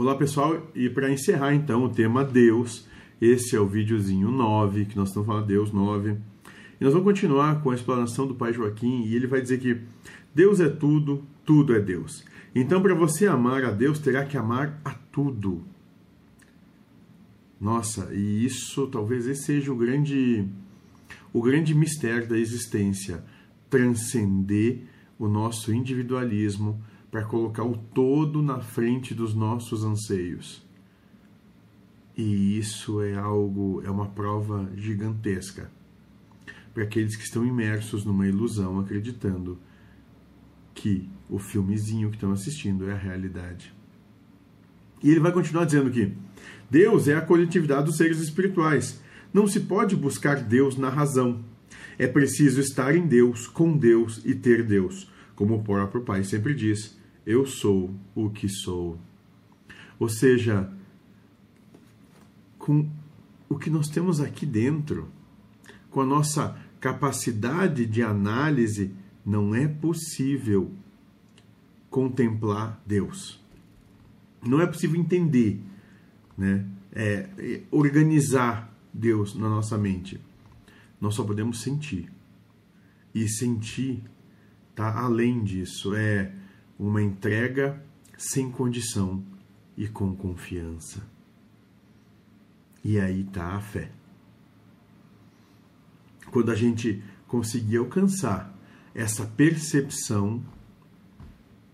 Olá pessoal, e para encerrar então o tema Deus, esse é o videozinho 9, que nós estamos falando Deus 9. E nós vamos continuar com a explanação do pai Joaquim, e ele vai dizer que Deus é tudo, tudo é Deus. Então, para você amar a Deus, terá que amar a tudo. Nossa, e isso talvez esse seja o grande o grande mistério da existência, transcender o nosso individualismo para colocar o todo na frente dos nossos anseios. E isso é algo, é uma prova gigantesca para aqueles que estão imersos numa ilusão, acreditando que o filmezinho que estão assistindo é a realidade. E ele vai continuar dizendo que Deus é a coletividade dos seres espirituais. Não se pode buscar Deus na razão. É preciso estar em Deus, com Deus e ter Deus. Como o próprio Pai sempre diz: Eu sou o que sou. Ou seja, com o que nós temos aqui dentro, com a nossa capacidade de análise, não é possível contemplar Deus. Não é possível entender, né? É, é, organizar Deus na nossa mente. Nós só podemos sentir. E sentir tá além disso, é uma entrega sem condição e com confiança. E aí tá a fé. Quando a gente conseguir alcançar essa percepção,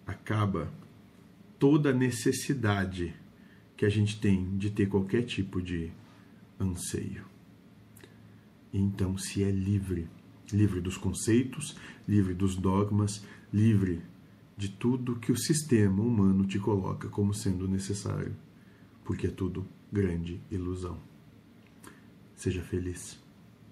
acaba toda a necessidade que a gente tem de ter qualquer tipo de anseio. Então se é livre, livre dos conceitos, livre dos dogmas, livre de tudo que o sistema humano te coloca como sendo necessário, porque é tudo grande ilusão. Seja feliz.